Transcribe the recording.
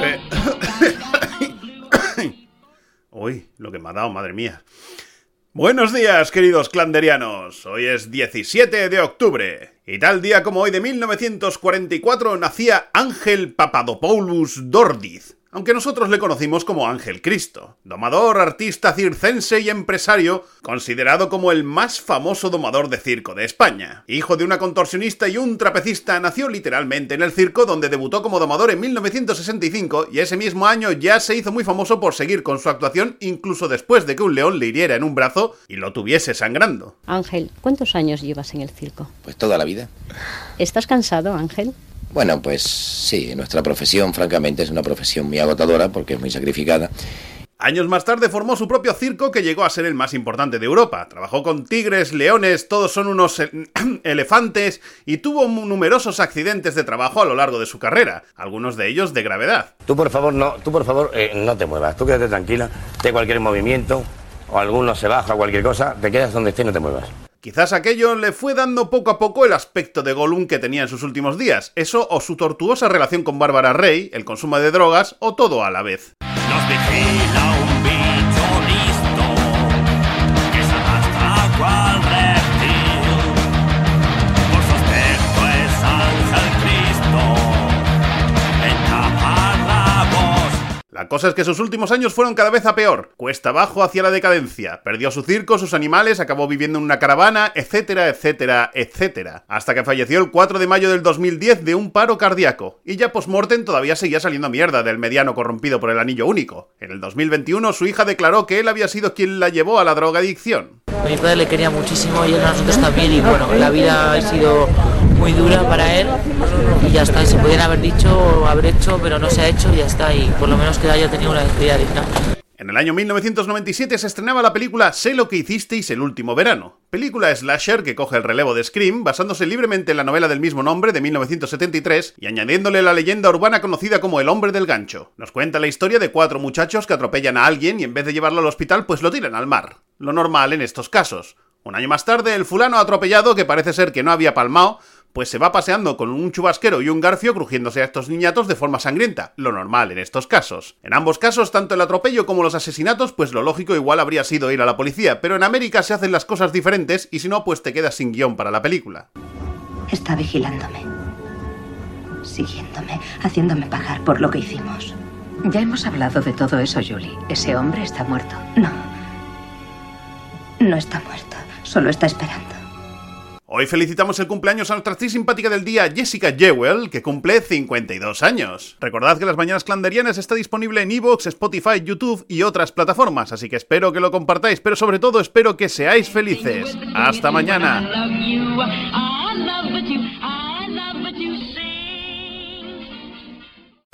Uy, lo que me ha dado, madre mía. Buenos días, queridos clanderianos. Hoy es 17 de octubre. Y tal día como hoy de 1944 nacía Ángel Papadopoulos Dordiz, aunque nosotros le conocimos como Ángel Cristo, domador, artista circense y empresario, considerado como el más famoso domador de circo de España. Hijo de una contorsionista y un trapecista, nació literalmente en el circo donde debutó como domador en 1965 y ese mismo año ya se hizo muy famoso por seguir con su actuación incluso después de que un león le hiriera en un brazo y lo tuviese sangrando. Ángel, ¿cuántos años llevas en el circo? Pues toda la vida. ¿Estás cansado, Ángel? Bueno, pues sí, nuestra profesión, francamente, es una profesión muy agotadora porque es muy sacrificada. Años más tarde formó su propio circo que llegó a ser el más importante de Europa. Trabajó con tigres, leones, todos son unos elefantes y tuvo numerosos accidentes de trabajo a lo largo de su carrera, algunos de ellos de gravedad. Tú por favor no, tú por favor eh, no te muevas, tú quédate tranquila, de cualquier movimiento o alguno se baja o cualquier cosa, te quedas donde estés y no te muevas. Quizás aquello le fue dando poco a poco el aspecto de Gollum que tenía en sus últimos días, eso o su tortuosa relación con Bárbara Rey, el consumo de drogas o todo a la vez. Cosa es que sus últimos años fueron cada vez a peor, cuesta abajo hacia la decadencia, perdió su circo, sus animales, acabó viviendo en una caravana, etcétera, etcétera, etcétera, hasta que falleció el 4 de mayo del 2010 de un paro cardíaco, y ya post-mortem todavía seguía saliendo mierda del mediano corrompido por el anillo único. En el 2021 su hija declaró que él había sido quien la llevó a la drogadicción. Mi padre le quería muchísimo y él a nosotros también y bueno, la vida ha sido muy dura para él y ya está, se podían haber dicho o haber hecho, pero no se ha hecho y ya está, y por lo menos que haya tenido una despedida digna. En el año 1997 se estrenaba la película Sé lo que hicisteis el último verano, película slasher que coge el relevo de Scream basándose libremente en la novela del mismo nombre de 1973 y añadiéndole la leyenda urbana conocida como el hombre del gancho. Nos cuenta la historia de cuatro muchachos que atropellan a alguien y en vez de llevarlo al hospital pues lo tiran al mar. Lo normal en estos casos. Un año más tarde, el fulano atropellado, que parece ser que no había palmao, pues se va paseando con un chubasquero y un garfio crujiéndose a estos niñatos de forma sangrienta, lo normal en estos casos. En ambos casos, tanto el atropello como los asesinatos, pues lo lógico igual habría sido ir a la policía, pero en América se hacen las cosas diferentes y si no, pues te quedas sin guion para la película. Está vigilándome, siguiéndome, haciéndome pagar por lo que hicimos. Ya hemos hablado de todo eso, Julie. Ese hombre está muerto. No. No está muerto, solo está esperando. Hoy felicitamos el cumpleaños a nuestra actriz simpática del día, Jessica Jewell, que cumple 52 años. Recordad que Las Mañanas Clanderianas está disponible en Evox, Spotify, YouTube y otras plataformas, así que espero que lo compartáis, pero sobre todo espero que seáis felices. ¡Hasta mañana!